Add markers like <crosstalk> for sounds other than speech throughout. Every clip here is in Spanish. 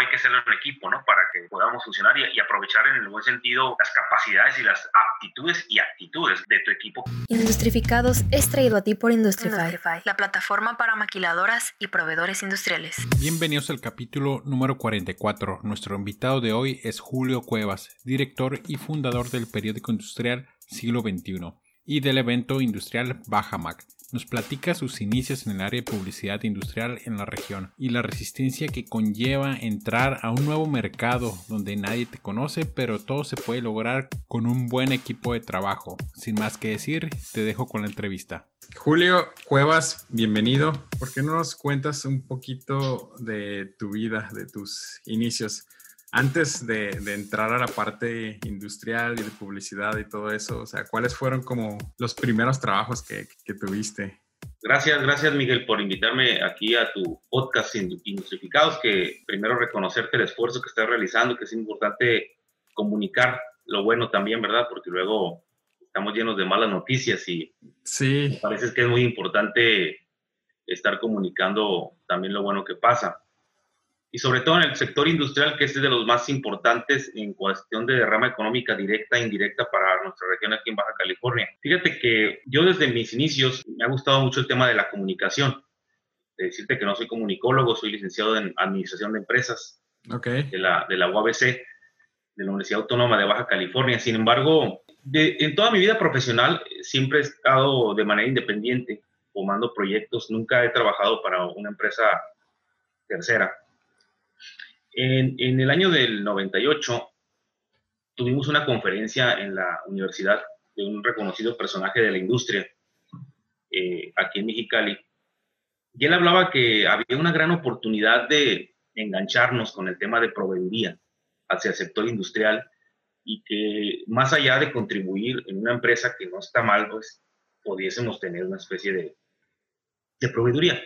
hay que hacerlo en equipo, ¿no? Para que podamos funcionar y, y, aprovechar en el buen sentido las capacidades y las aptitudes y actitudes de tu equipo. Industrificados es traído a ti por Industrify, la plataforma para maquiladoras y proveedores industriales. Bienvenidos al capítulo número 44. Nuestro invitado de hoy es Julio Cuevas, director y fundador del periódico industrial Siglo XXI y del evento industrial Bajamac nos platica sus inicios en el área de publicidad industrial en la región y la resistencia que conlleva entrar a un nuevo mercado donde nadie te conoce, pero todo se puede lograr con un buen equipo de trabajo. Sin más que decir, te dejo con la entrevista. Julio Cuevas, bienvenido. ¿Por qué no nos cuentas un poquito de tu vida, de tus inicios? Antes de, entrar a la parte industrial y de publicidad y todo eso, o sea, ¿cuáles fueron como los primeros trabajos que, tuviste? Gracias, gracias Miguel por invitarme aquí a tu podcast Industrificados, que primero reconocerte el esfuerzo que estás realizando, que es importante comunicar lo bueno también, ¿verdad? Porque luego estamos llenos de malas noticias y sí. me parece que es muy importante estar comunicando también lo bueno que pasa y sobre todo en el sector industrial, que es de los más importantes en cuestión de derrama económica directa e indirecta para nuestra región aquí en Baja California. Fíjate que yo desde mis inicios me ha gustado mucho el tema de la comunicación. De decirte que no soy comunicólogo, soy licenciado en Administración de Empresas okay. de, la, de la UABC, de la Universidad Autónoma de Baja California. Sin embargo, en toda mi vida profesional siempre he estado de manera independiente, tomando proyectos. Nunca he trabajado para una empresa tercera en, el año del 98 tuvimos una conferencia en la universidad de un reconocido personaje de la industria eh, aquí en Mexicali. Y él hablaba que había una gran oportunidad de engancharnos con el tema de proveeduría hacia el sector industrial y que más allá de contribuir en una empresa que no está mal, pues pudiésemos tener una especie de, de proveeduría.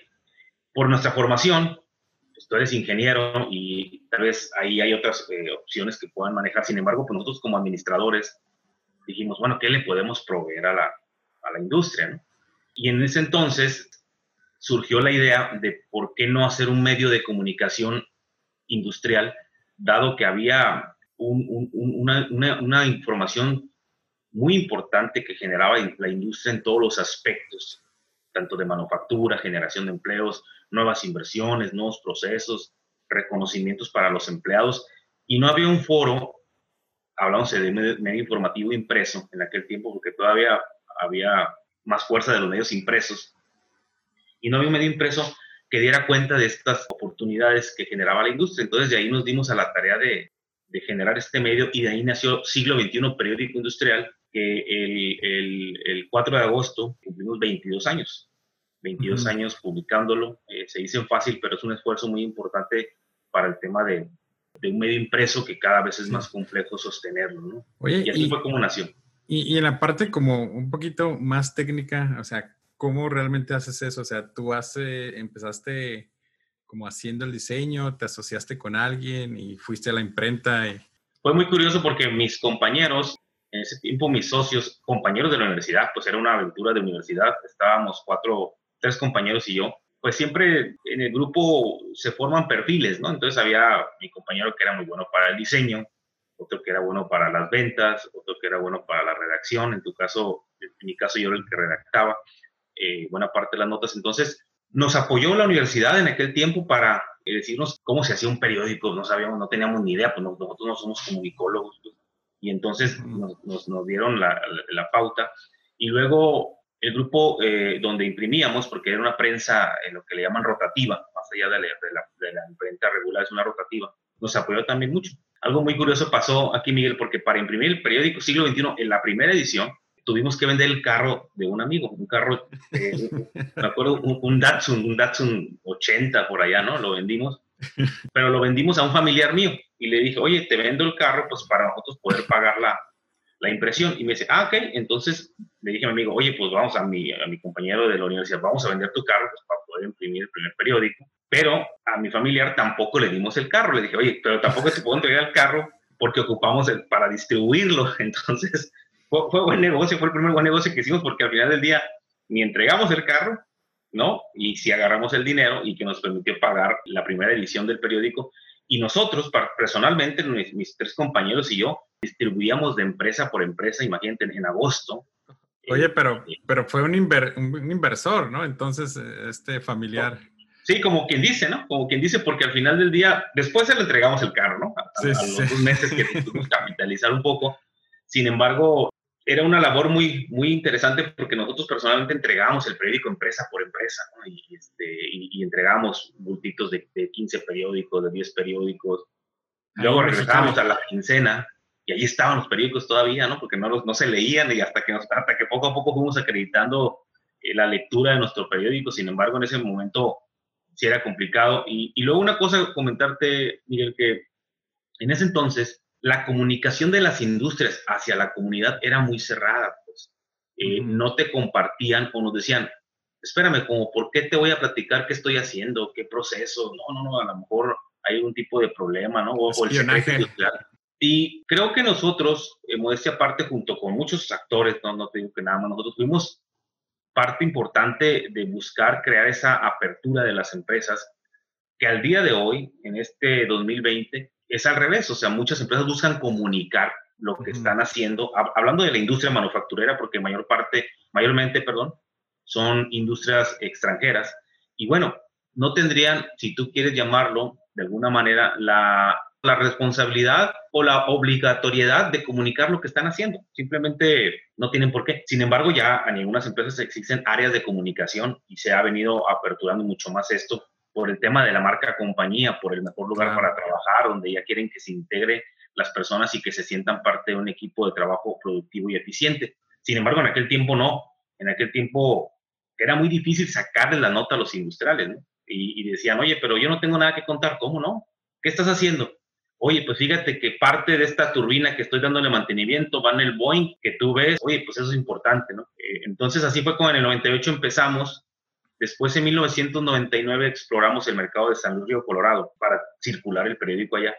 Por nuestra formación, pues, tú eres ingeniero y tal vez ahí hay otras eh, opciones que puedan manejar. Sin embargo, pues nosotros como administradores dijimos, bueno, ¿qué le podemos proveer a la, a la industria? Y en ese entonces surgió la idea de por qué no hacer un medio de comunicación industrial, dado que había una, una, una información muy importante que generaba la industria en todos los aspectos, tanto de manufactura, generación de empleos, nuevas inversiones, nuevos procesos, reconocimientos para los empleados. Y no había un foro, hablamos de medio, informativo impreso en aquel tiempo, porque todavía había más fuerza de los medios impresos. Y no había un medio impreso que diera cuenta de estas oportunidades que generaba la industria. Entonces de ahí nos dimos a la tarea de, de generar este medio y de ahí nació Siglo XXI Periódico Industrial, que el, el, el 4 de agosto cumplimos 22 años. 22 años publicándolo. Eh, se dice fácil, pero es un esfuerzo muy importante para el tema de, de, un medio impreso que cada vez es más complejo sostenerlo, ¿no? Oye, y así fue como nació. Y, y, en la parte como un poquito más técnica, o sea, ¿cómo realmente haces eso? O sea, tú hace, empezaste como haciendo el diseño, te asociaste con alguien y fuiste a la imprenta. Y... Fue muy curioso porque mis compañeros, en ese tiempo mis socios, compañeros de la universidad, pues era una aventura de universidad, estábamos cuatro tres compañeros y yo, pues siempre en el grupo se forman perfiles, ¿no? Entonces había mi compañero que era muy bueno para el diseño, otro que era bueno para las ventas, otro que era bueno para la redacción, en tu caso, en mi caso yo era el que redactaba eh, buena parte de las notas. Entonces nos apoyó la universidad en aquel tiempo para eh, decirnos cómo se hacía un periódico, no sabíamos, no teníamos ni idea, pues nosotros no somos comunicólogos, pues, y entonces nos, nos, dieron la, la pauta. Y luego el grupo eh, donde imprimíamos, porque era una prensa en lo que le llaman rotativa, más allá de la, de imprenta regular, es una rotativa, nos apoyó también mucho. Algo muy curioso pasó aquí, Miguel, porque para imprimir el periódico Siglo XXI, en la primera edición, tuvimos que vender el carro de un amigo, un carro, eh, me acuerdo, un, un, Datsun, un Datsun 80 por allá, ¿no? Lo vendimos, pero lo vendimos a un familiar mío y le dije, oye, te vendo el carro, pues para nosotros poder pagar la, la impresión. Y me dice, ah, ok, entonces le dije a mi amigo, oye, pues vamos a mi, a mi compañero de la universidad, vamos a vender tu carro pues, para poder imprimir el primer periódico. Pero a mi familiar tampoco le dimos el carro. Le dije, oye, pero tampoco te puedo entregar el carro porque ocupamos el, para distribuirlo. <laughs> Entonces, fue, fue, buen negocio, fue el primer buen negocio que hicimos porque al final del día ni entregamos el carro, ¿no? Y si agarramos el dinero y que nos permitió pagar la primera edición del periódico Y nosotros, personalmente, mis, tres compañeros y yo, distribuíamos de empresa por empresa, imagínate, en agosto. Oye, pero, eh, pero fue un, un, inversor, ¿no? Entonces, este familiar. Sí, como quien dice, ¿no? Como quien dice, porque al final del día, después se le entregamos el carro, ¿no? A, sí, los meses que tuvimos capitalizar un poco. Sin embargo, era una labor muy, muy interesante porque nosotros personalmente entregábamos el periódico empresa por empresa ¿no? y, este, y, entregamos multitos de, de, 15 periódicos, de 10 periódicos. Luego regresábamos a la quincena y ahí estaban los periódicos todavía, ¿no? Porque no, los, no se leían y hasta que, hasta que poco a poco fuimos acreditando eh, la lectura de nuestro periódico. Sin embargo, en ese momento sí era complicado. Y, y luego una cosa, comentarte, Miguel, que en ese entonces la comunicación de las industrias hacia la comunidad era muy cerrada, pues. Eh, no te compartían o nos decían, espérame, como, ¿por qué te voy a platicar qué estoy haciendo? ¿Qué proceso? No, no, no, a lo mejor hay un tipo de problema, ¿no? O, el secreto Y creo que nosotros, en modestia aparte, junto con muchos actores, no, no te digo que nada más, nosotros fuimos parte importante de buscar crear esa apertura de las empresas que al día de hoy, en este 2020, es al revés, o sea, muchas empresas buscan comunicar lo que están haciendo, hablando de la industria manufacturera, porque mayor parte, mayormente, perdón, son industrias extranjeras. Y bueno, no tendrían, si tú quieres llamarlo de alguna manera, la, la responsabilidad o la obligatoriedad de comunicar lo que están haciendo. Simplemente no tienen por qué. Sin embargo, ya en algunas empresas existen áreas de comunicación y se ha venido aperturando mucho más esto por el tema de la marca compañía, por el mejor lugar para trabajar, donde ya quieren que se integre las personas y que se sientan parte de un equipo de trabajo productivo y eficiente. Sin embargo, en aquel tiempo no. En aquel tiempo era muy difícil sacarle la nota a los industriales, ¿no? y, y, decían, oye, pero yo no tengo nada que contar, ¿cómo no? ¿Qué estás haciendo? Oye, pues fíjate que parte de esta turbina que estoy dándole mantenimiento va en el Boeing que tú ves, oye, pues eso es importante, ¿no? Eh, entonces así fue como en el 98 empezamos Después, en 1999, exploramos el mercado de San Luis Río Colorado para circular el periódico allá.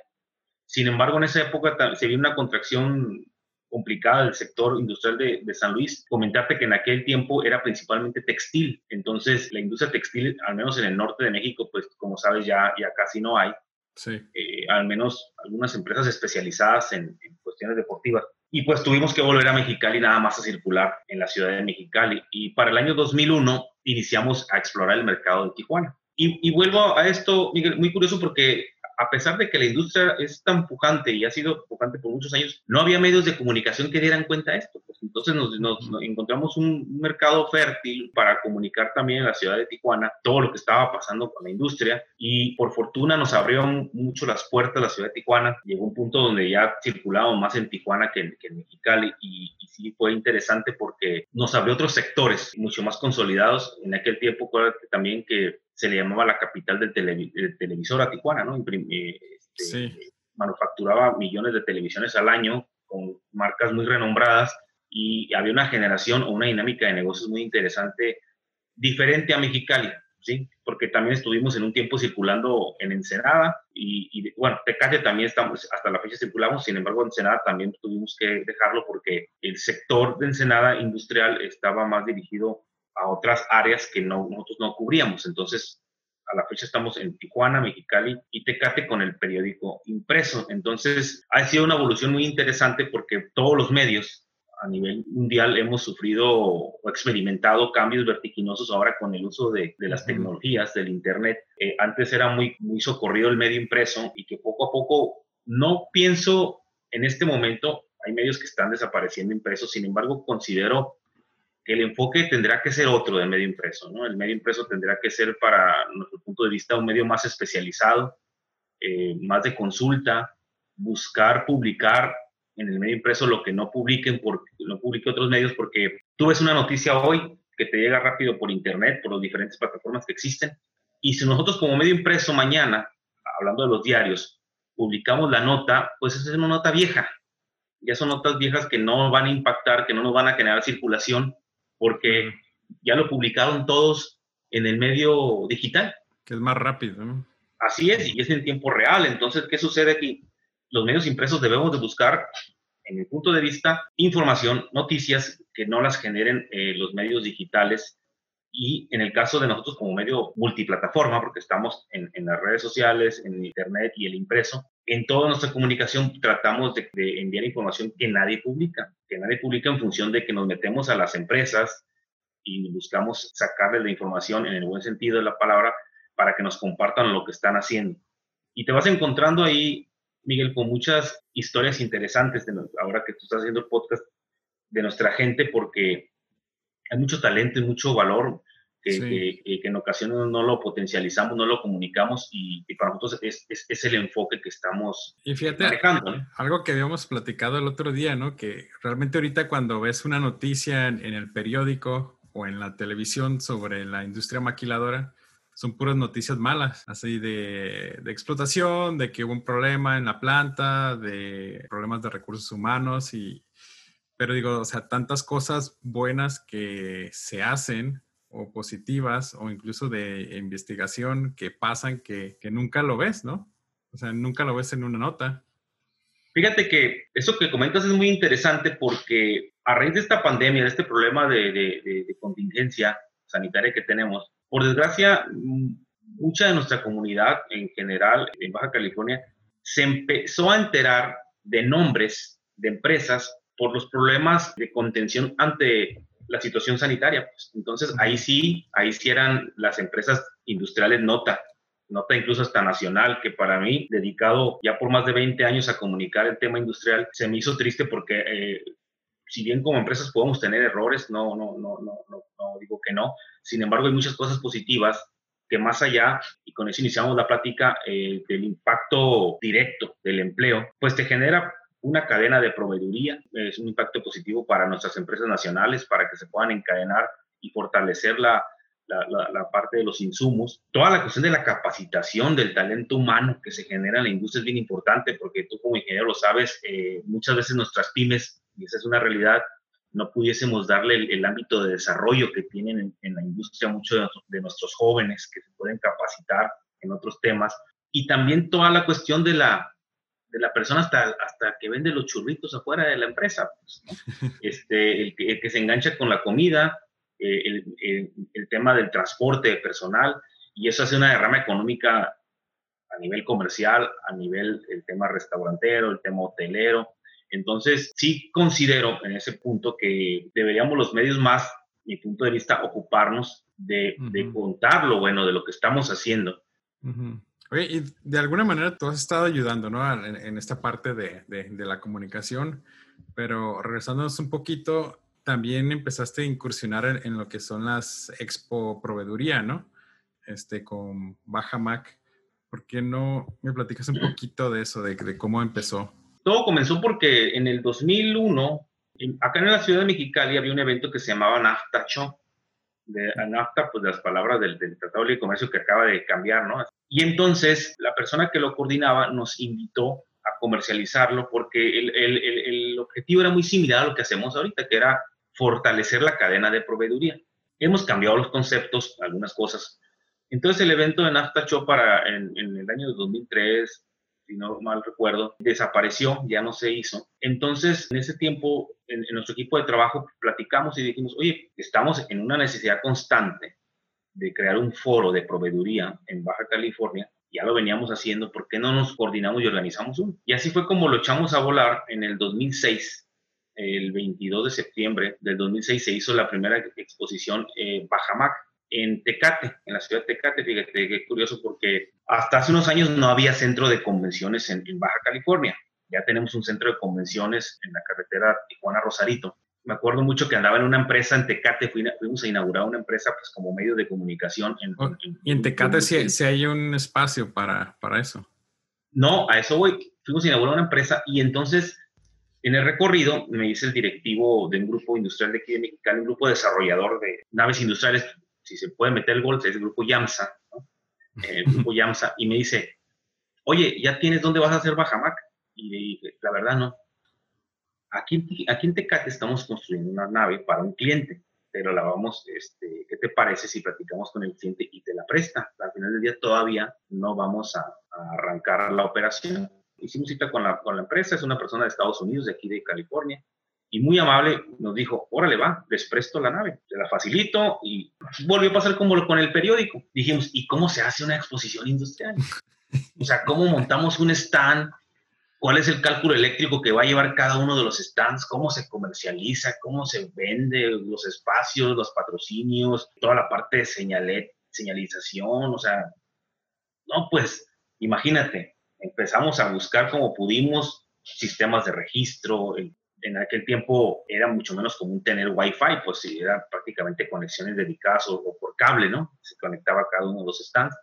Sin embargo, en esa época se vio una contracción complicada del sector industrial de, San Luis. Comentarte que en aquel tiempo era principalmente textil. Entonces, la industria textil, al menos en el norte de México, pues como sabes, ya, ya casi no hay. Sí. Eh, al menos algunas empresas especializadas en, cuestiones deportivas. Y pues tuvimos que volver a Mexicali nada más a circular en la ciudad de Mexicali. Y para el año 2001 iniciamos a explorar el mercado de Tijuana. Y, y vuelvo a esto, Miguel, muy curioso porque a pesar de que la industria es tan pujante y ha sido pujante por muchos años, no había medios de comunicación que dieran cuenta de esto. Pues entonces nos, encontramos un mercado fértil para comunicar también en la ciudad de Tijuana todo lo que estaba pasando con la industria y por fortuna nos abrieron mucho las puertas de la ciudad de Tijuana. Llegó un punto donde ya circulábamos más en Tijuana que en, que en Mexicali y, sí fue interesante porque nos abrió otros sectores mucho más consolidados. En aquel tiempo, también que se le llamaba la capital del, televisor a Tijuana, ¿no? Eh, este, manufacturaba millones de televisiones al año con marcas muy renombradas y había una generación o una dinámica de negocios muy interesante, diferente a Mexicali, ¿sí? Porque también estuvimos en un tiempo circulando en Ensenada y, y bueno, Tecate también estamos, hasta la fecha circulamos, sin embargo, Ensenada también tuvimos que dejarlo porque el sector de Ensenada industrial estaba más dirigido a otras áreas que no, nosotros no cubríamos. Entonces, a la fecha estamos en Tijuana, Mexicali y Tecate con el periódico impreso. Entonces, ha sido una evolución muy interesante porque todos los medios a nivel mundial hemos sufrido o experimentado cambios vertiginosos ahora con el uso de, las tecnologías, del Internet. Eh, antes era muy, muy socorrido el medio impreso y que poco a poco, no pienso en este momento, hay medios que están desapareciendo impresos, sin embargo, considero el enfoque tendrá que ser otro del medio impreso, ¿no? El medio impreso tendrá que ser, para nuestro punto de vista, un medio más especializado, eh, más de consulta, buscar publicar en el medio impreso lo que no publiquen, no publique otros medios, porque tú ves una noticia hoy que te llega rápido por internet, por las diferentes plataformas que existen, y si nosotros como medio impreso mañana, hablando de los diarios, publicamos la nota, pues esa es una nota vieja, ya son notas viejas que no van a impactar, que no nos van a generar circulación, porque ya lo publicaron todos en el medio digital. Que es más rápido, ¿no? Así es, y es en tiempo real. Entonces, ¿qué sucede aquí? Los medios impresos debemos de buscar, en mi punto de vista, información, noticias que no las generen eh, los medios digitales Y en el caso de nosotros como medio multiplataforma, porque estamos en, las redes sociales, en Internet y el impreso, en toda nuestra comunicación tratamos de, enviar información que nadie publica, que nadie publica en función de que nos metemos a las empresas y buscamos sacarles la información en el buen sentido de la palabra para que nos compartan lo que están haciendo. Y te vas encontrando ahí, Miguel, con muchas historias interesantes de, ahora que tú estás haciendo el podcast de nuestra gente, porque hay mucho talento y mucho valor que, en ocasiones no lo potencializamos, no lo comunicamos y, para nosotros es, es, el enfoque que estamos y fíjate, Algo que habíamos platicado el otro día, ¿no? Que realmente ahorita cuando ves una noticia en, el periódico o en la televisión sobre la industria maquiladora, son puras noticias malas, así de, de, explotación, de que hubo un problema en la planta, de problemas de recursos humanos y, pero digo, o sea, tantas cosas buenas que se hacen o positivas o incluso de investigación que pasan que, que, nunca lo ves, ¿no? O sea, nunca lo ves en una nota. Fíjate que eso que comentas es muy interesante porque a raíz de esta pandemia, de este problema de, de, contingencia sanitaria que tenemos, por desgracia, mucha de nuestra comunidad en general en Baja California se empezó a enterar de nombres de empresas por los problemas de contención ante la situación sanitaria. Pues. Entonces, ahí sí, ahí sí eran las empresas industriales nota, nota incluso hasta nacional, que para mí, dedicado ya por más de 20 años a comunicar el tema industrial, se me hizo triste porque eh, si bien como empresas podemos tener errores, no, no, no, no, no, no digo que no, sin embargo hay muchas cosas positivas que más allá, y con eso iniciamos la plática, eh, del impacto directo del empleo, pues te genera una cadena de proveeduría, es un impacto positivo para nuestras empresas nacionales, para que se puedan encadenar y fortalecer la, la, parte de los insumos. Toda la cuestión de la capacitación del talento humano que se genera en la industria es bien importante porque tú como ingeniero lo sabes, eh, muchas veces nuestras pymes, y esa es una realidad, no pudiésemos darle el, ámbito de desarrollo que tienen en, la industria muchos de, de, nuestros jóvenes que se pueden capacitar en otros temas. Y también toda la cuestión de la, de la persona hasta, hasta que vende los churritos afuera de la empresa, pues, <laughs> este, el, que, se engancha con la comida, eh, el, el, tema del transporte personal, y eso hace una derrama económica a nivel comercial, a nivel el tema restaurantero, el tema hotelero. Entonces, sí considero en ese punto que deberíamos los medios más, mi punto de vista, ocuparnos de, de contar lo bueno de lo que estamos haciendo. Oye, y de alguna manera tú has estado ayudando, ¿no? En, esta parte de, la comunicación, pero regresándonos un poquito, también empezaste a incursionar en, lo que son las expo proveeduría, ¿no? Este, con Baja Mac. ¿Por qué no me platicas un poquito de eso, de, de cómo empezó? Todo comenzó porque en el 2001, acá en la ciudad de Mexicali había un evento que se llamaba NAFTA Show de NAFTA, pues las palabras del, Tratado de Libre Comercio que acaba de cambiar, ¿no? Y entonces la persona que lo coordinaba nos invitó a comercializarlo porque el, el, el, objetivo era muy similar a lo que hacemos ahorita, que era fortalecer la cadena de proveeduría. Hemos cambiado los conceptos, algunas cosas. Entonces el evento de NAFTA Show para en, en el año 2003, si no mal recuerdo, desapareció, ya no se hizo. Entonces, en ese tiempo, en, nuestro equipo de trabajo platicamos y dijimos, oye, estamos en una necesidad constante de crear un foro de proveeduría en Baja California. Ya lo veníamos haciendo, ¿por qué no nos coordinamos y organizamos uno? Y así fue como lo echamos a volar en el 2006. El 22 de septiembre del 2006 se hizo la primera exposición eh, Bajamac, en Tecate, en la ciudad de Tecate. Fíjate qué curioso porque hasta hace unos años no había centro de convenciones en, Baja California. Ya tenemos un centro de convenciones en la carretera Tijuana-Rosarito. Me acuerdo mucho que andaba en una empresa en Tecate, fuimos a inaugurar una empresa pues como medio de comunicación. En, oh, y en Tecate sí, hay un espacio para, para eso. No, a eso voy. Fuimos a inaugurar una empresa y entonces en el recorrido me dice el directivo de un grupo industrial de aquí de Mexicali, un grupo desarrollador de naves industriales si se puede meter el gol, es el grupo YAMSA, el grupo <laughs> YAMSA, y me dice, oye, ¿ya tienes dónde vas a hacer Bajamac? Y le dije, la verdad no. Aquí, aquí en Tecate estamos construyendo una nave para un cliente, pero la vamos, este, ¿qué te parece si platicamos con el cliente y te la presta? Al final del día todavía no vamos a, a arrancar la operación. Hicimos cita con la, con la empresa, es una persona de Estados Unidos, de aquí de California, y muy amable nos dijo, órale va, les presto la nave, te la facilito y volvió a pasar como con el periódico. Dijimos, ¿y cómo se hace una exposición industrial? O sea, ¿cómo montamos un stand? ¿Cuál es el cálculo eléctrico que va a llevar cada uno de los stands? ¿Cómo se comercializa? ¿Cómo se vende? Los espacios, los patrocinios, toda la parte de señalización, o sea, no, pues imagínate, empezamos a buscar como pudimos sistemas de registro, en aquel tiempo era mucho menos común tener Wi-Fi, pues sí, eran prácticamente conexiones dedicadas o, por cable, ¿no? Se conectaba cada uno de los stands.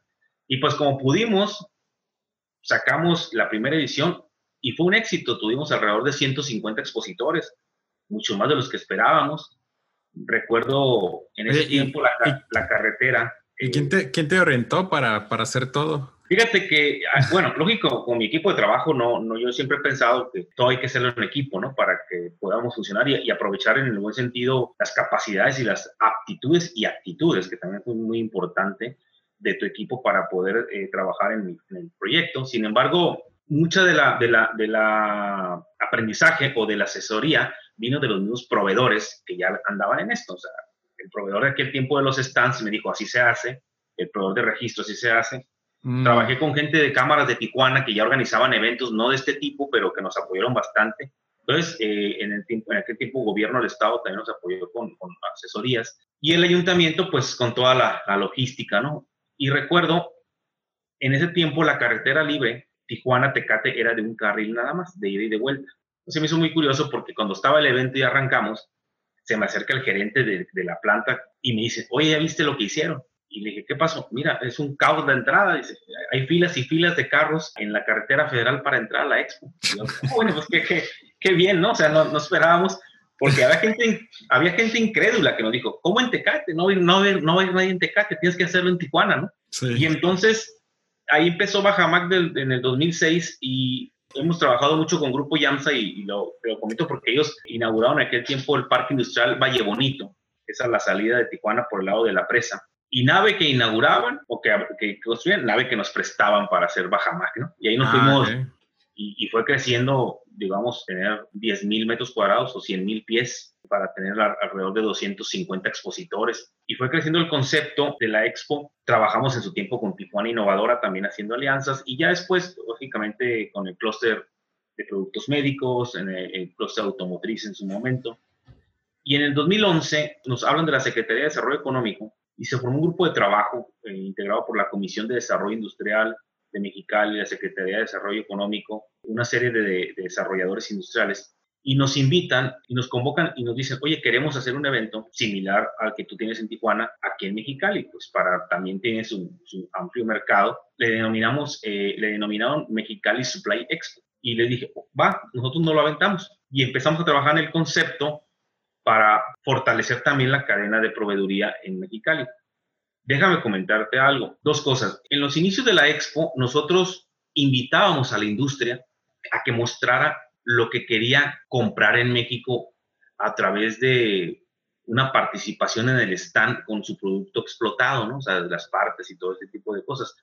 Y pues como pudimos, sacamos la primera edición y fue un éxito. Tuvimos alrededor de 150 expositores, mucho más de los que esperábamos. Recuerdo en ese tiempo la, la, carretera. ¿Y quién, te, quién te orientó para, para hacer todo? Fíjate que, ah, bueno, lógico, con mi equipo de trabajo, no, no, yo siempre he pensado que todo hay que hacerlo en equipo, ¿no? Para que podamos funcionar y, aprovechar en el buen sentido las capacidades y las aptitudes y actitudes, que también es muy importante de tu equipo para poder eh, trabajar en, el proyecto. Sin embargo, mucha de la, de, la, de la aprendizaje o de la asesoría vino de los mismos proveedores que ya andaban en esto. O sea, el proveedor de aquel tiempo de los stands me dijo, así se hace, el proveedor de registro así se hace, Mm. Trabajé con gente de cámaras de Tijuana que ya organizaban eventos, no de este tipo, pero que nos apoyaron bastante. Entonces, eh, en, el tiempo, en aquel tiempo, gobierno del Estado también nos apoyó con, asesorías. Y el ayuntamiento, pues, con toda la, la, logística, ¿no? Y recuerdo, en ese tiempo, la carretera libre, Tijuana-Tecate, era de un carril nada más, de ida y de vuelta. Entonces, me hizo muy curioso porque cuando estaba el evento y arrancamos, se me acerca el gerente de, de la planta y me dice, oye, ¿ya viste lo que hicieron? Y le dije, ¿qué pasó? Mira, es un caos de entrada. Dice, hay filas y filas de carros en la carretera federal para entrar a la expo. yo, ah, <laughs> bueno, pues qué, qué, bien, ¿no? O sea, no, no, esperábamos, porque había gente, había gente incrédula que nos dijo, ¿cómo en Tecate? No, no, no hay nadie en Tecate, tienes que hacerlo en Tijuana, ¿no? Y entonces, ahí empezó Bajamac en el 2006 y hemos trabajado mucho con Grupo Yamsa y, lo, lo, comento porque ellos inauguraron en aquel tiempo el Parque Industrial Valle Bonito, esa es la salida de Tijuana por el lado de la presa y nave que inauguraban o que, que construían, nave que nos prestaban para hacer baja máquina. Y ahí nos ah, fuimos y, fue creciendo, digamos, tener 10 mil metros cuadrados o 100 mil pies para tener alrededor de 250 expositores. Y fue creciendo el concepto de la expo. Trabajamos en su tiempo con Tijuana Innovadora también haciendo alianzas y ya después, lógicamente, con el clúster de productos médicos, en el, el clúster automotriz en su momento. Y en el 2011 nos hablan de la Secretaría de Desarrollo Económico y se formó un grupo de trabajo eh, integrado por la Comisión de Desarrollo Industrial de Mexicali, la Secretaría de Desarrollo Económico, una serie de, desarrolladores industriales, y nos invitan y nos convocan y nos dicen, oye, queremos hacer un evento similar al que tú tienes en Tijuana, aquí en Mexicali, pues para también tiene su, amplio mercado. Le denominamos, eh, le denominaron Mexicali Supply Expo. Y le dije, va, nosotros no lo aventamos. Y empezamos a trabajar en el concepto para fortalecer también la cadena de proveeduría en Mexicali. Déjame comentarte algo. Dos cosas. En los inicios de la expo, nosotros invitábamos a la industria a que mostrara lo que quería comprar en México a través de una participación en el stand con su producto explotado, ¿no? O sea, las partes y todo ese tipo de cosas.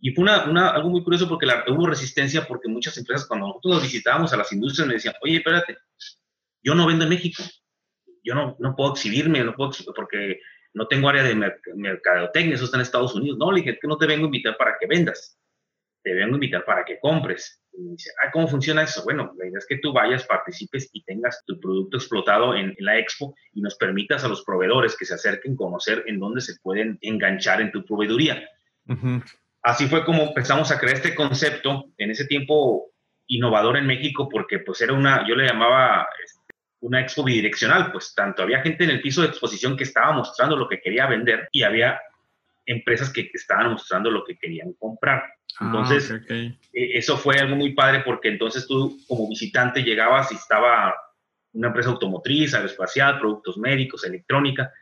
Y fue una, algo muy curioso porque la, hubo resistencia porque muchas empresas, cuando nosotros visitábamos a las industrias, me decían, oye, espérate, yo no vendo en México, yo no, no puedo exhibirme, no puedo porque no tengo área de mercadotecnia, eso está en Estados Unidos. No, le dije, que no te vengo a invitar para que vendas, te vengo a invitar para que compres. Y me dice, ¿cómo funciona eso? Bueno, la idea es que tú vayas, participes y tengas tu producto explotado en, la expo y nos permitas a los proveedores que se acerquen conocer en dónde se pueden enganchar en tu proveeduría. Así fue como empezamos a crear este concepto en ese tiempo innovador en México porque pues era una, yo le llamaba una expo bidireccional, pues tanto había gente en el piso de exposición que estaba mostrando lo que quería vender y había empresas que estaban mostrando lo que querían comprar. Ah, entonces, e, eso fue algo muy padre porque entonces tú como visitante llegabas y estaba una empresa automotriz, aeroespacial, productos médicos, electrónica,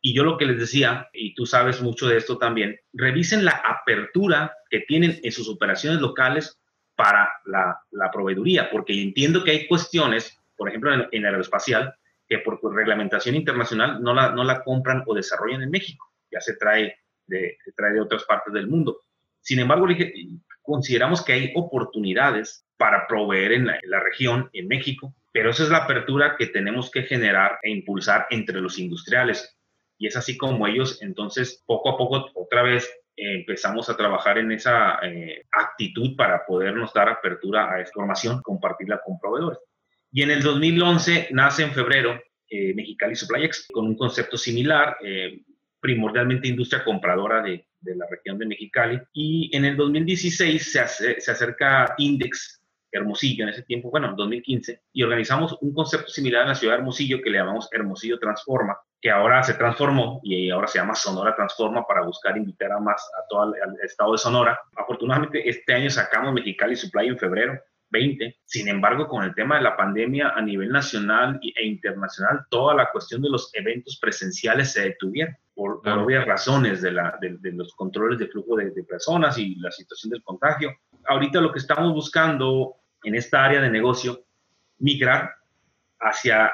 y yo lo que les decía, y tú sabes mucho de esto también, revisen la apertura que tienen en sus operaciones locales para la, la proveeduría, porque entiendo que hay cuestiones por ejemplo, en, aeroespacial, que por reglamentación internacional no la, no la compran o desarrollan en México, ya se trae de, se trae de otras partes del mundo. Sin embargo, consideramos que hay oportunidades para proveer en la, región, en México, Pero esa es la apertura que tenemos que generar e impulsar entre los industriales. Y es así como ellos, entonces, poco a poco, otra vez, empezamos a trabajar en esa eh, actitud para podernos dar apertura a esta formación, compartirla con proveedores. Y en el 2011 nace en febrero eh, Mexicali Supply X con un concepto similar, eh, primordialmente industria compradora de, de, la región de Mexicali. Y en el 2016 se, se acerca Index Hermosillo en ese tiempo, bueno, en 2015, y organizamos un concepto similar en la ciudad de Hermosillo que le llamamos Hermosillo Transforma, que ahora se transformó y ahora se llama Sonora Transforma para buscar invitar a más a todo el, estado de Sonora. Afortunadamente este año sacamos Mexicali Supply en febrero 20. Sin embargo, con el tema de la pandemia a nivel nacional e internacional, toda la cuestión de los eventos presenciales se detuvieron por, por obvias razones de, la, de, los controles de flujo de, de, personas y la situación del contagio. Ahorita lo que estamos buscando en esta área de negocio, migrar hacia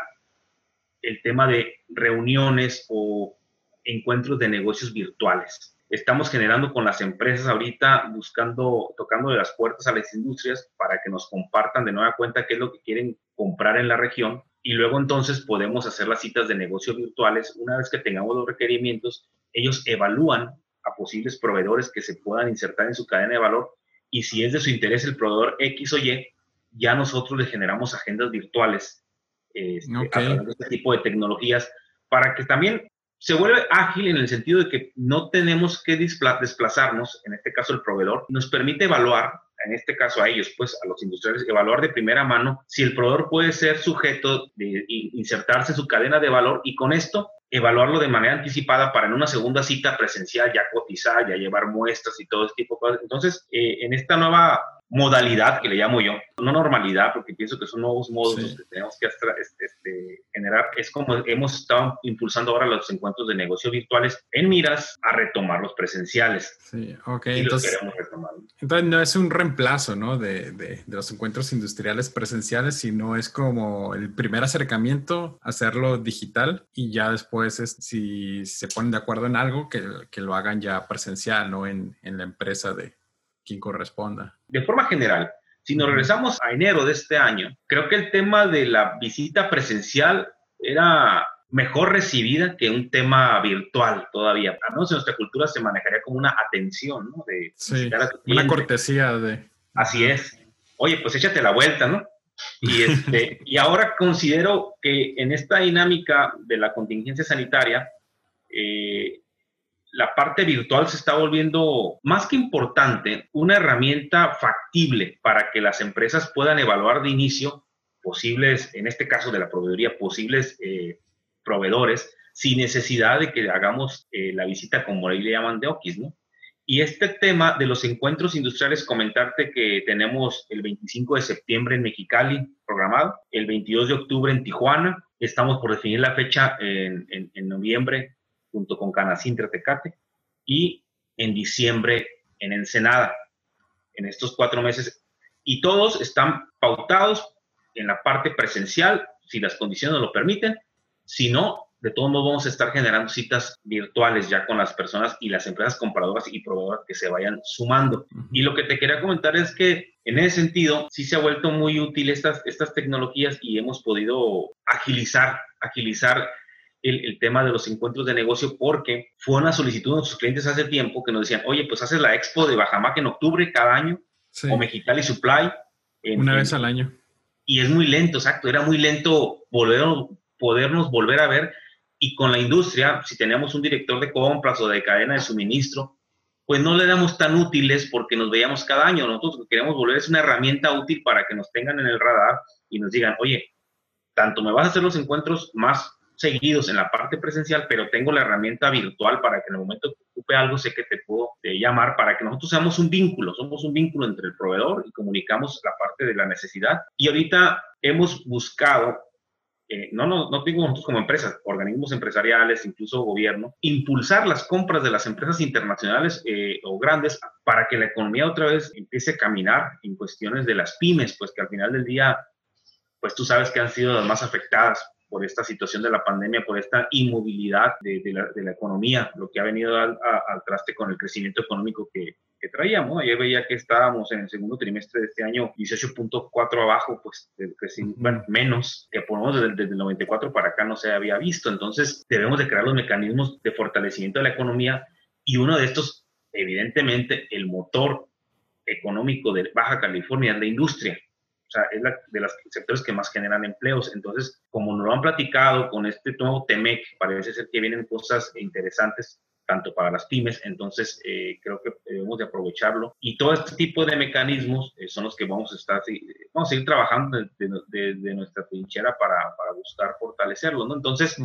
el tema de reuniones o encuentros de negocios virtuales estamos generando con las empresas ahorita, buscando, tocando de las puertas a las industrias para que nos compartan de nueva cuenta qué es lo que quieren comprar en la región y luego entonces podemos hacer las citas de negocio virtuales. Una vez que tengamos los requerimientos, ellos evalúan a posibles proveedores que se puedan insertar en su cadena de valor y si es de su interés el proveedor X o Y, ya nosotros le generamos agendas virtuales este, a través de este tipo de tecnologías para que también se vuelve ágil en el sentido de que no tenemos que desplazarnos, en este caso el proveedor, nos permite evaluar, en este caso a ellos, pues a los industriales, evaluar de primera mano si el proveedor puede ser sujeto de insertarse su cadena de valor y con esto evaluarlo de manera anticipada para en una segunda cita presencial ya cotizar, ya llevar muestras y todo ese tipo de cosas. Entonces, eh, en esta nueva modalidad que le llamo yo, no normalidad, porque pienso que son nuevos modos que tenemos que este, este, generar. Es como hemos estado impulsando ahora los encuentros de negocio virtuales en miras a retomar los presenciales. Sí, ok. entonces, entonces no es un reemplazo, ¿no? De, de, de, los encuentros industriales presenciales, sino es como el primer acercamiento, hacerlo digital y ya después, es, si se ponen de acuerdo en algo, que, que lo hagan ya presencial, ¿no? En, en la empresa de quien corresponda. De forma general, si nos regresamos a enero de este año, creo que el tema de la visita presencial era mejor recibida que un tema virtual todavía. Al menos en nuestra cultura se manejaría como una atención, ¿no? De sí, una cortesía de... Así es. Oye, pues échate la vuelta, ¿no? Y, <laughs> este, y ahora considero que en esta dinámica de la contingencia sanitaria, eh, la parte virtual se está volviendo más que importante, una herramienta factible para que las empresas puedan evaluar de inicio posibles, en este caso de la proveeduría, posibles eh, proveedores sin necesidad de que hagamos eh, la visita como le llaman de Okis, ¿no? Y este tema de los encuentros industriales, comentarte que tenemos el 25 de septiembre en Mexicali programado, el 22 de octubre en Tijuana, estamos por definir la fecha en, en, en noviembre junto con Canacintra Tecate, y en diciembre en Ensenada, en estos cuatro meses. Y todos están pautados en la parte presencial, si las condiciones lo permiten. Si no, de todos modos vamos a estar generando citas virtuales ya con las personas y las empresas compradoras y proveedoras que se vayan sumando. Y lo que te quería comentar es que en ese sentido sí se ha vuelto muy útil estas, estas tecnologías y hemos podido agilizar, agilizar el, tema de los encuentros de negocio porque fue una solicitud de nuestros clientes hace tiempo que nos decían, oye, pues haces la expo de Bajamac en octubre cada año o Mexicali Supply. una vez al año. Y es muy lento, exacto, era muy lento volver, podernos volver a ver y con la industria, si tenemos un director de compras o de cadena de suministro, pues no le damos tan útiles porque nos veíamos cada año. Nosotros queremos volver es una herramienta útil para que nos tengan en el radar y nos digan, oye, tanto me vas a hacer los encuentros más seguidos en la parte presencial, pero tengo la herramienta virtual para que en el momento que ocupe algo sé que te puedo eh, llamar para que nosotros seamos un vínculo, somos un vínculo entre el proveedor y comunicamos la parte de la necesidad. Y ahorita hemos buscado, eh, no, no, no digo nosotros como empresas, organismos empresariales, incluso gobierno, impulsar las compras de las empresas internacionales eh, o grandes para que la economía otra vez empiece a caminar en cuestiones de las pymes, pues que al final del día, pues tú sabes que han sido las más afectadas por esta situación de la pandemia, por esta inmovilidad de, la, economía, lo que ha venido al, traste con el crecimiento económico que, traíamos. Ayer veía que estábamos en el segundo trimestre de este año 18.4 abajo, pues bueno, menos que por lo menos desde, desde, el 94 para acá no se había visto. Entonces debemos de crear los mecanismos de fortalecimiento de la economía y uno de estos, evidentemente, el motor económico de Baja California es la industria. Sea, es la, de los sectores que más generan empleos. Entonces, como nos lo han platicado con este nuevo TEMEC, parece ser que vienen cosas interesantes tanto para las pymes, entonces eh, creo que debemos de aprovecharlo. Y todo este tipo de mecanismos eh, son los que vamos a estar, vamos a seguir trabajando desde de, nuestra trinchera para, para, buscar fortalecerlo, ¿no? Entonces,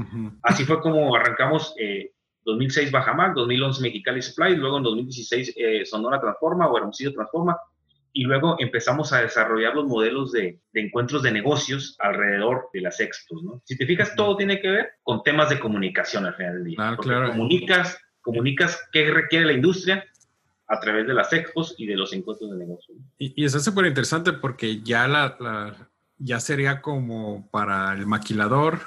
así fue como arrancamos eh, 2006 Bajamac, 2011 Mexicali Supply, luego en 2016 eh, Sonora Transforma o Hermosillo Transforma, y luego empezamos a desarrollar los modelos de, encuentros de negocios alrededor de las expos, ¿no? Si te fijas, todo tiene que ver con temas de comunicación al final del día. Ah, claro. Comunicas, comunicas qué requiere la industria a través de las expos y de los encuentros de negocios. Y, eso es súper interesante porque ya la, ya sería como para el maquilador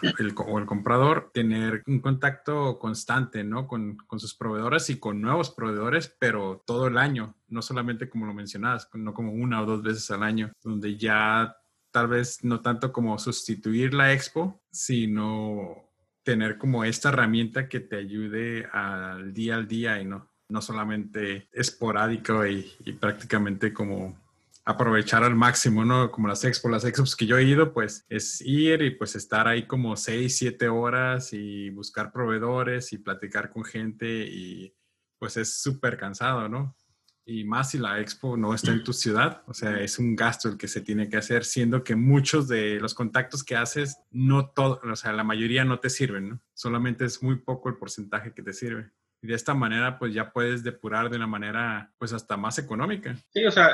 o el comprador tener un contacto constante, ¿no? Con, con, sus proveedores y con nuevos proveedores, pero todo el año, no solamente como lo mencionabas, no como una o dos veces al año, donde ya tal vez no tanto como sustituir la expo, sino tener como esta herramienta que te ayude al día al día y no, no solamente esporádico y prácticamente como aprovechar al máximo, ¿no? Como las expos, las expos que yo he ido, pues es ir y pues estar ahí como seis, siete horas y buscar proveedores y platicar con gente y pues es súper cansado, ¿no? Y más si la expo no está en tu ciudad, o sea, es un gasto el que se tiene que hacer, siendo que muchos de los contactos que haces, no todo, o sea, la mayoría no te sirven, ¿no? Solamente es muy poco el porcentaje que te sirve y de esta manera pues ya puedes depurar de una manera pues hasta más económica. Sí, o sea,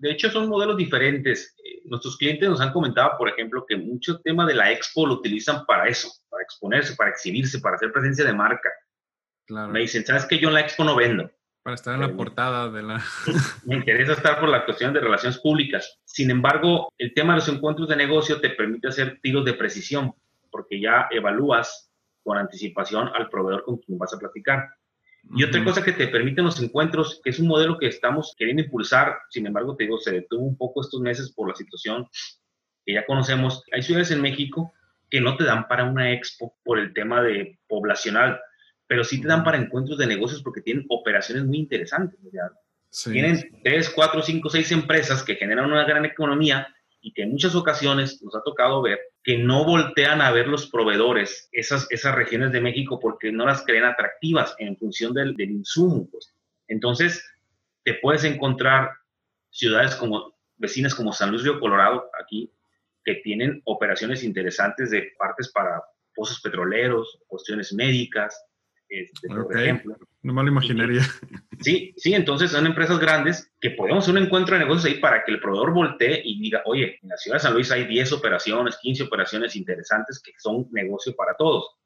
de hecho son modelos diferentes. Eh, nuestros clientes nos han comentado, por ejemplo, que mucho tema de la expo lo utilizan para eso, para exponerse, para exhibirse, para hacer presencia de marca. Claro. Me dicen, ¿sabes que yo en la expo no vendo? Para estar en la portada de la... <laughs> me interesa estar por la cuestión de relaciones públicas. Sin embargo, el tema de los encuentros de negocio te permite hacer tiros de precisión, porque ya evalúas con anticipación al proveedor con quien vas a platicar. Y otra cosa que te permiten los encuentros, que es un modelo que estamos queriendo impulsar, sin embargo, te digo, se detuvo un poco estos meses por la situación que ya conocemos. Hay ciudades en México que no te dan para una expo por el tema de poblacional, pero sí te dan para encuentros de negocios porque tienen operaciones muy interesantes. Tienen tres, cuatro, cinco, seis empresas que generan una gran economía y que en muchas ocasiones nos ha tocado ver que no voltean a ver los proveedores esas, esas regiones de México porque no las creen atractivas en función del, del insumo. Pues. Entonces, te puedes encontrar ciudades como vecinas como San Luis Río Colorado, aquí, que tienen operaciones interesantes de partes para pozos petroleros, cuestiones médicas, este, por ejemplo. No me lo imaginaría. sí, sí, entonces son empresas grandes que podemos hacer un encuentro de negocios ahí para que el proveedor voltee y diga, oye, en la ciudad de San Luis hay 10 operaciones, 15 operaciones interesantes que son negocio para todos.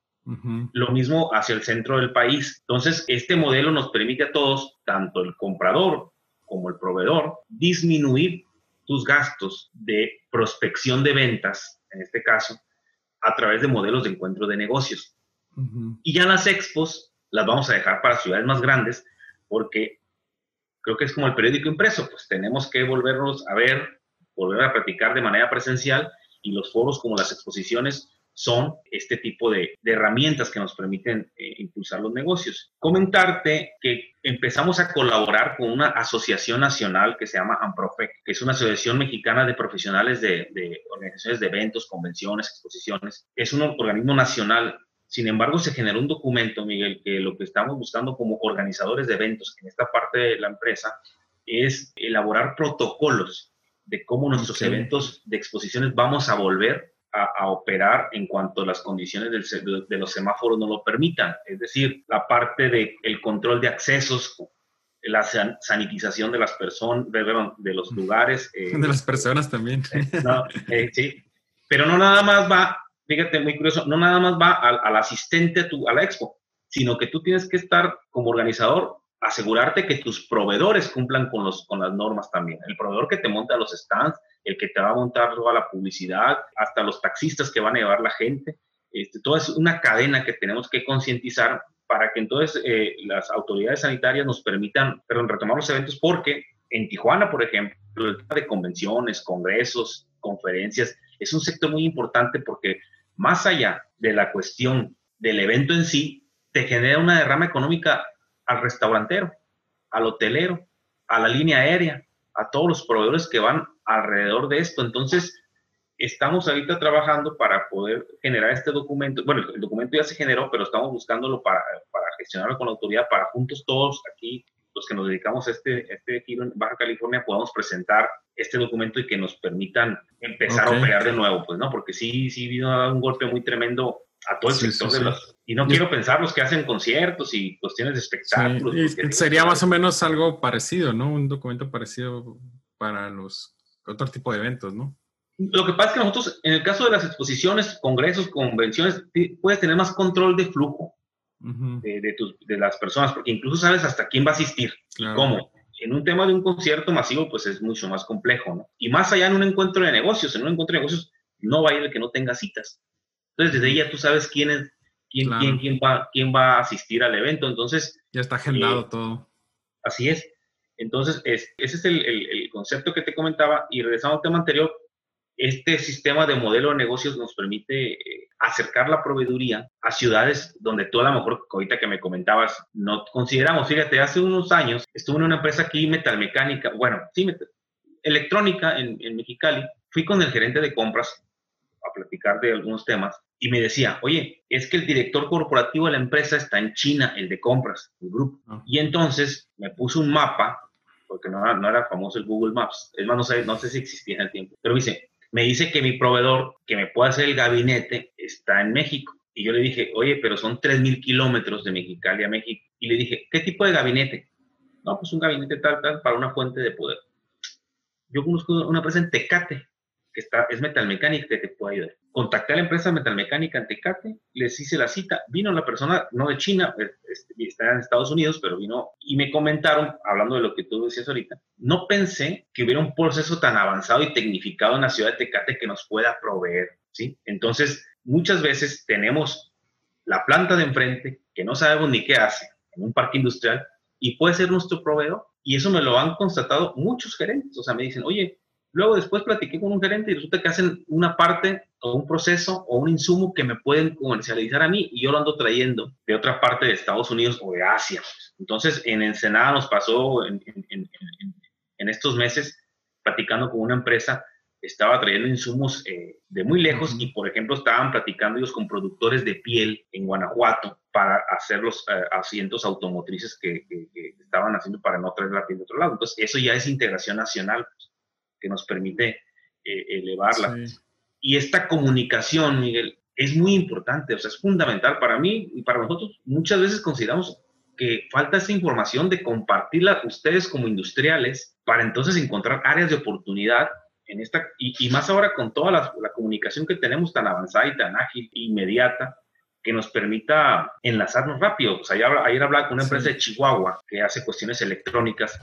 Lo mismo hacia el centro del país. Entonces, este modelo nos permite a todos, tanto el comprador como el proveedor, disminuir tus gastos de prospección de ventas, en este caso, a través de modelos de encuentro de negocios. Y ya las expos las vamos a dejar para ciudades más grandes porque creo que es como el periódico impreso, pues tenemos que volvernos a ver, volver a practicar de manera presencial y los foros como las exposiciones son este tipo de, herramientas que nos permiten eh, impulsar los negocios. Comentarte que empezamos a colaborar con una asociación nacional que se llama AMPROFEC, que es una asociación mexicana de profesionales de, de organizaciones de eventos, convenciones, exposiciones. Es un organismo nacional sin embargo, se generó un documento, Miguel, que lo que estamos buscando como organizadores de eventos en esta parte de la empresa es elaborar protocolos de cómo nuestros eventos de exposiciones vamos a volver a, operar en cuanto las condiciones de, los semáforos no lo permitan. Es decir, la parte del el control de accesos, la sanitización de las personas, de, los lugares. <laughs> Eh, de las personas también. Eh, sí, pero no nada más va fíjate, muy curioso, no nada más va al, asistente a, tu, a la expo, sino que tú tienes que estar como organizador, asegurarte que tus proveedores cumplan con, los, con las normas también. El proveedor que te monta los stands, el que te va a montar toda la publicidad, hasta los taxistas que van a llevar la gente, Este, es una cadena que tenemos que concientizar para que entonces eh, las autoridades sanitarias nos permitan perdón, retomar los eventos porque en Tijuana, por ejemplo, el tema de convenciones, congresos, conferencias, es un sector muy importante porque más allá de la cuestión del evento en sí, te genera una derrama económica al restaurantero, al hotelero, a la línea aérea, a todos los proveedores que van alrededor de esto. Entonces, estamos ahorita trabajando para poder generar este documento. Bueno, el documento ya se generó, pero estamos buscándolo para, para gestionarlo con la autoridad, para juntos todos aquí, los que nos dedicamos a este, este giro en Baja California, podamos presentar este documento y que nos permitan empezar a operar de nuevo, pues, ¿no? Porque sí, sí vino un golpe muy tremendo a todo el sector de los... Y no quiero pensar los que hacen conciertos y cuestiones de espectáculos. sería más o menos algo parecido, ¿no? Un documento parecido para los otro tipo de eventos, ¿no? Lo que pasa es que nosotros, en el caso de las exposiciones, congresos, convenciones, puedes tener más control de flujo de, tus, de, las personas, porque incluso sabes hasta quién va a asistir cómo. En un tema de un concierto masivo, pues es mucho más complejo, ¿no? Y más allá en un encuentro de negocios, en un encuentro de negocios no va a ir el que no tenga citas. Entonces, desde ya tú sabes quién es, quién, quién, quién, va, quién va a asistir al evento. Entonces... Ya está agendado eh, todo. Así es. Entonces, ese es el, el, concepto que te comentaba. Y regresando al tema anterior, este sistema de modelo de negocios nos permite eh, acercar la proveeduría a ciudades donde tú a lo mejor, ahorita que me comentabas, no consideramos. Fíjate, hace unos años estuve en una empresa aquí metalmecánica, bueno, sí, electrónica en, en Mexicali. Fui con el gerente de compras a platicar de algunos temas y me decía, oye, es que el director corporativo de la empresa está en China, el de compras, el grupo. Ah. Y entonces me puso un mapa, porque no no era famoso el Google Maps, es más, no sé, no sé si existía en el tiempo, pero me dice, me dice que mi proveedor que me puede hacer el gabinete está en México. Y yo le dije, oye, pero son 3.000 kilómetros de Mexicali a México. Y le dije, ¿qué tipo de gabinete? No, pues un gabinete tal, tal, para una fuente de poder. Yo conozco una empresa en Tecate, que está, es metalmecánica, que te puede ayudar. Contacté a la empresa metalmecánica en Tecate, les hice la cita, vino la persona, no de China, este, está en Estados Unidos, pero vino y me comentaron, hablando de lo que tú decías ahorita, no pensé que hubiera un proceso tan avanzado y tecnificado en la ciudad de Tecate que nos pueda proveer, ¿sí? Entonces, muchas veces tenemos la planta de enfrente que no sabemos ni qué hace en un parque industrial y puede ser nuestro proveedor. Y eso me lo han constatado muchos gerentes. O sea, me dicen, oye, Luego después platiqué con un gerente y resulta que hacen una parte o un proceso o un insumo que me pueden comercializar a mí y yo lo ando trayendo de otra parte de Estados Unidos o de Asia. Entonces, en Ensenada nos pasó en, estos meses, platicando con una empresa, estaba trayendo insumos eh, de muy lejos y, por ejemplo, estaban platicando ellos con productores de piel en Guanajuato para hacer los eh, asientos automotrices que, estaban haciendo para no traer la piel de otro lado. Entonces, eso ya es integración nacional. Pues que nos permite eh, elevarla. Y esta comunicación, Miguel, es muy importante, o sea, es fundamental para mí y para nosotros. Muchas veces consideramos que falta esa información de compartirla ustedes como industriales para entonces encontrar áreas de oportunidad en esta, y, más ahora con toda la, comunicación que tenemos tan avanzada y tan ágil e inmediata, que nos permita enlazarnos rápido. O sea, ayer, ayer hablaba con una empresa de Chihuahua que hace cuestiones electrónicas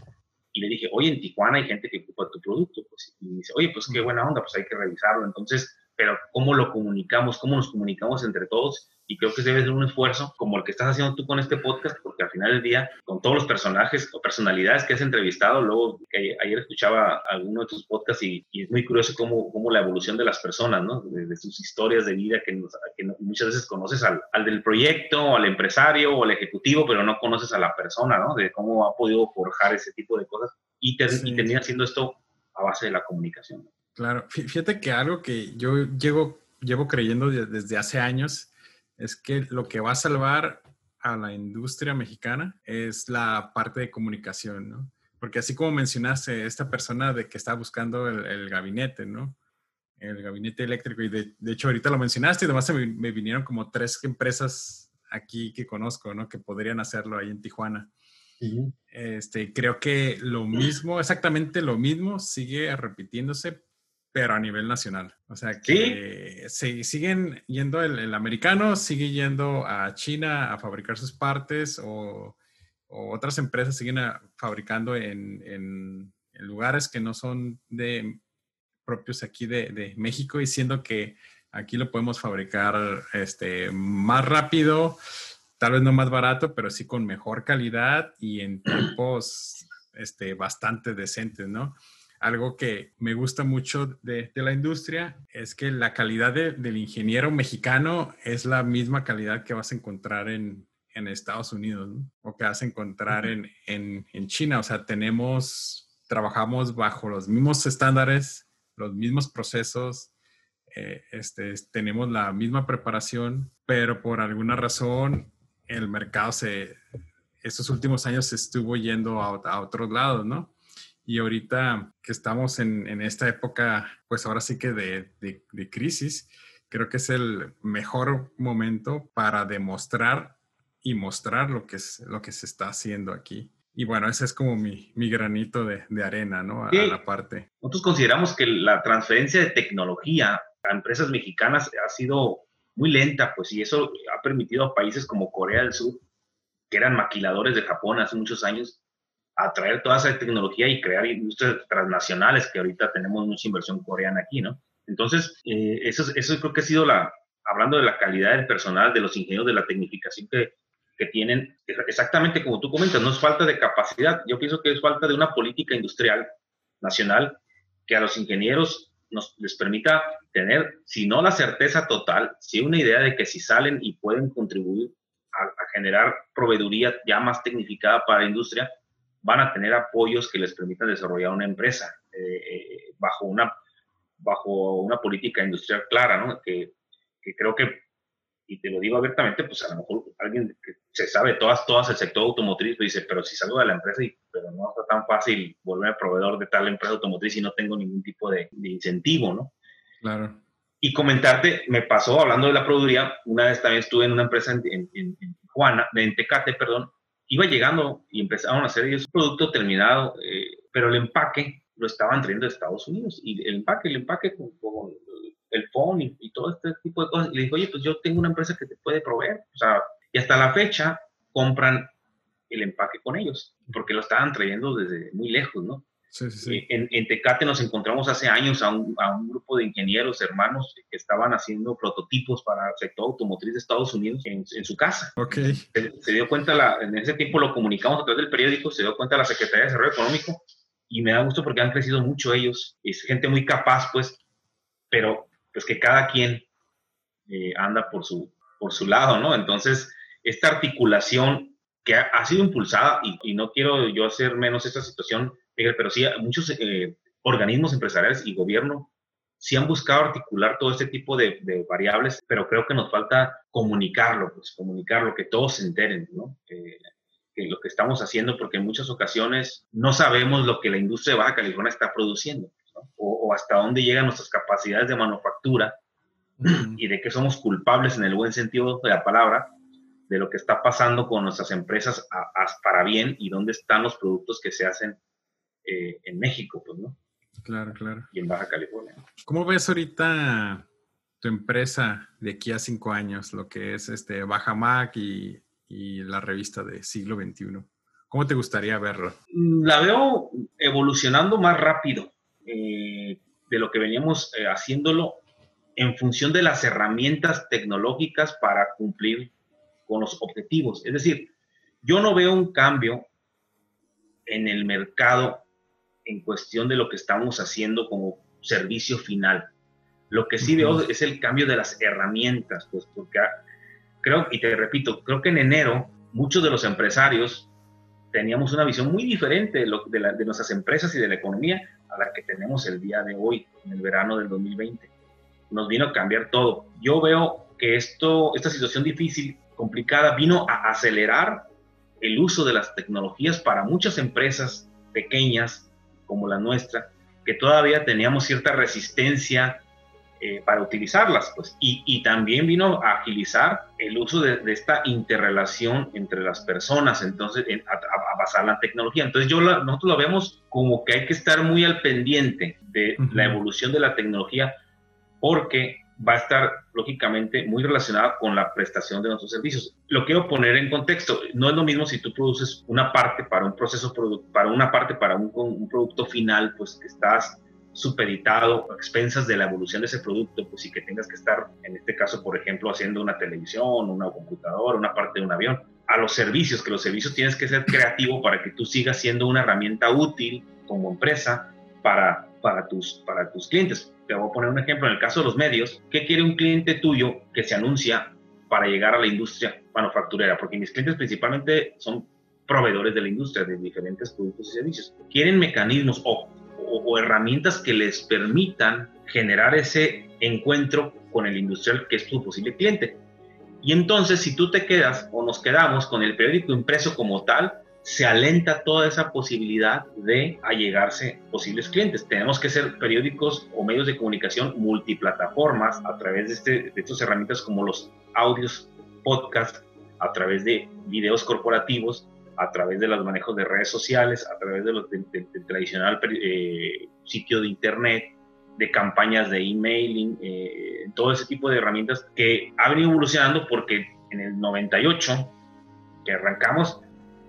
y le dije, oye, en Tijuana hay gente que ocupa tu producto, pues, y me dice, oye, pues qué buena onda, pues hay que revisarlo. Entonces, pero ¿cómo lo comunicamos? ¿Cómo nos comunicamos entre todos? Y creo que debe ser un esfuerzo como el que estás haciendo tú con este podcast, porque al final del día, con todos los personajes o personalidades que has entrevistado, luego ayer escuchaba alguno de tus podcasts y, es muy curioso cómo, cómo, la evolución de las personas, ¿no? De, sus historias de vida, que, muchas veces conoces al, al, del proyecto, al empresario o al ejecutivo, pero no conoces a la persona, ¿no? De cómo ha podido forjar ese tipo de cosas y, y termina haciendo esto a base de la comunicación. Claro, fíjate que algo que yo llevo, llevo creyendo desde hace años es que lo que va a salvar a la industria mexicana es la parte de comunicación, ¿no? Porque así como mencionaste, esta persona de que está buscando el, gabinete, ¿no? El gabinete eléctrico, y de, hecho ahorita lo mencionaste y además me, me, vinieron como tres empresas aquí que conozco, ¿no? Que podrían hacerlo ahí en Tijuana. Este, creo que lo mismo, exactamente lo mismo, sigue repitiéndose, pero a nivel nacional. O sea, que se, siguen yendo, el, americano sigue yendo a China a fabricar sus partes o, otras empresas siguen fabricando en, lugares que no son de propios aquí de, México y siendo que Aquí lo podemos fabricar este, más rápido, tal vez no más barato, pero sí con mejor calidad y en tiempos este, bastante decentes, ¿no? Algo que me gusta mucho de, la industria es que la calidad del ingeniero mexicano es la misma calidad que vas a encontrar en, Estados Unidos o que vas a encontrar en, en, China. O sea, tenemos, trabajamos bajo los mismos estándares, los mismos procesos, eh, este, tenemos la misma preparación, pero por alguna razón el mercado se, estos últimos años se estuvo yendo a, a otros lados, ¿no? Y ahorita que estamos en, en esta época, pues ahora sí que de, de, crisis, creo que es el mejor momento para demostrar y mostrar lo que, es, lo que se está haciendo aquí. Y bueno, ese es como mi, mi granito de, de, arena, ¿no? A, la parte. Nosotros consideramos que la transferencia de tecnología a empresas mexicanas ha sido muy lenta, pues, y eso ha permitido a países como Corea del Sur, que eran maquiladores de Japón hace muchos años, atraer toda esa tecnología y crear industrias transnacionales, que ahorita tenemos mucha inversión coreana aquí, ¿no? Entonces, eh, eso, eso creo que ha sido la, hablando de la calidad del personal, de los ingenieros, de la tecnificación que, que tienen, exactamente como tú comentas, no es falta de capacidad, yo pienso que es falta de una política industrial nacional que a los ingenieros nos, les permita tener, si no la certeza total, si una idea de que si salen y pueden contribuir a, a generar proveeduría ya más tecnificada para la industria, van a tener apoyos que les permitan desarrollar una empresa eh, eh, bajo, una, bajo una política industrial clara, ¿no? Que, que, creo que, y te lo digo abiertamente, pues a lo mejor alguien que se sabe todas, todas el sector automotriz, pues dice, pero si salgo de la empresa, y, pero no está tan fácil volver proveedor de tal empresa automotriz y no tengo ningún tipo de, incentivo, ¿no? Claro. Y comentarte, me pasó hablando de la proveeduría, una vez también estuve en una empresa en, en, en Juana, en Tecate, perdón, iba llegando y empezaron a hacer ellos producto terminado, eh, pero el empaque lo estaban trayendo de Estados Unidos. Y el empaque, el empaque con, el phone y, todo este tipo de cosas. Y le dijo, oye, pues yo tengo una empresa que te puede proveer. O sea, y hasta la fecha compran el empaque con ellos, porque lo estaban trayendo desde muy lejos, ¿no? Eh, en, Tecate nos encontramos hace años a un, grupo de ingenieros hermanos que estaban haciendo prototipos para el sector automotriz de Estados Unidos en, su casa. Okay. Se, dio cuenta, la, en ese tiempo lo comunicamos a través del periódico, se dio cuenta la Secretaría de Desarrollo Económico y me da gusto porque han crecido mucho ellos. Es gente muy capaz, pues, pero pues que cada quien eh, anda por su, por su lado, ¿no? Entonces, esta articulación que ha, sido impulsada, y, y, no quiero yo hacer menos esta situación, pero sí, muchos eh, organismos empresariales y gobierno sí han buscado articular todo este tipo de, variables, pero creo que nos falta comunicarlo, pues comunicarlo, que todos se enteren, ¿no? que lo que estamos haciendo, porque en muchas ocasiones no sabemos lo que la industria de Baja California está produciendo, o, hasta dónde llegan nuestras capacidades de manufactura y de que somos culpables en el buen sentido de la palabra de lo que está pasando con nuestras empresas para bien y dónde están los productos que se hacen eh, en México, pues, ¿no? Claro, claro. Y en Baja California. ¿Cómo ves ahorita tu empresa de aquí a cinco años, lo que es este Baja Mac y, la revista de siglo XXI? ¿Cómo te gustaría verlo? Mm, la veo evolucionando más rápido eh, de lo que veníamos eh, haciéndolo en función de las herramientas tecnológicas para cumplir con los objetivos. Es decir, yo no veo un cambio en el mercado en cuestión de lo que estamos haciendo como servicio final. Lo que sí veo es el cambio de las herramientas, pues porque creo, y te repito, creo que en enero muchos de los empresarios teníamos una visión muy diferente de, lo, de, de nuestras empresas y de la economía a la que tenemos el día de hoy, en el verano del 2020. Nos vino a cambiar todo. Yo veo que esto, esta situación difícil, complicada, vino a acelerar el uso de las tecnologías para muchas empresas pequeñas como la nuestra, que todavía teníamos cierta resistencia eh, para utilizarlas, pues. Y, también vino a agilizar el uso de, esta interrelación entre las personas, entonces, a, basar la tecnología. Entonces, yo nosotros lo vemos como que hay que estar muy al pendiente de la evolución de la tecnología, porque va a estar lógicamente muy relacionada con la prestación de nuestros servicios. Lo quiero poner en contexto. No es lo mismo si tú produces una parte para un proceso, para una parte para un, un producto final, pues que estás supeditado a expensas de la evolución de ese producto, pues sí que tengas que estar, en este caso, por ejemplo, haciendo una televisión, una computadora, una parte de un avión, a los servicios, que los servicios tienes que ser creativo para que tú sigas siendo una herramienta útil como empresa para, para, tus, para tus clientes. Te voy a poner un ejemplo, en el caso de los medios, ¿qué quiere un cliente tuyo que se anuncia para llegar a la industria manufacturera? Porque mis clientes principalmente son proveedores de la industria de diferentes productos y servicios. Quieren mecanismos o o, herramientas que les permitan generar ese encuentro con el industrial que es tu posible cliente. Y entonces, si tú te quedas o nos quedamos con el periódico impreso como tal, se alenta toda esa posibilidad de allegarse posibles clientes. Tenemos que ser periódicos o medios de comunicación multiplataformas a través de, este, de estas herramientas como los audios, podcast, a través de videos corporativos, a través de los manejos de redes sociales, a través de del, tradicional eh, sitio de internet, de campañas de emailing, eh, todo ese tipo de herramientas que ha venido evolucionando porque en el 98 que arrancamos,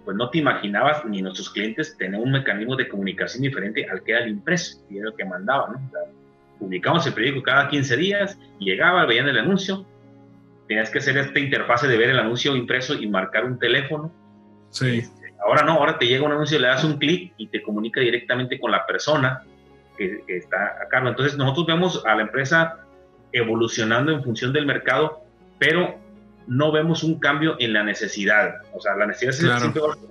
pues no te imaginabas ni nuestros clientes tener un mecanismo de comunicación diferente al que era el impreso, y era el que mandaba, ¿no? publicamos el periódico cada 15 días, llegaba, veían el anuncio, tenías que hacer esta interfase de ver el anuncio impreso y marcar un teléfono, Sí. Este, ahora no, ahora te llega un anuncio, le das un clic y te comunica directamente con la persona que, está a cargo. Entonces nosotros vemos a la empresa evolucionando en función del mercado, pero no vemos un cambio en la necesidad. O sea, la necesidad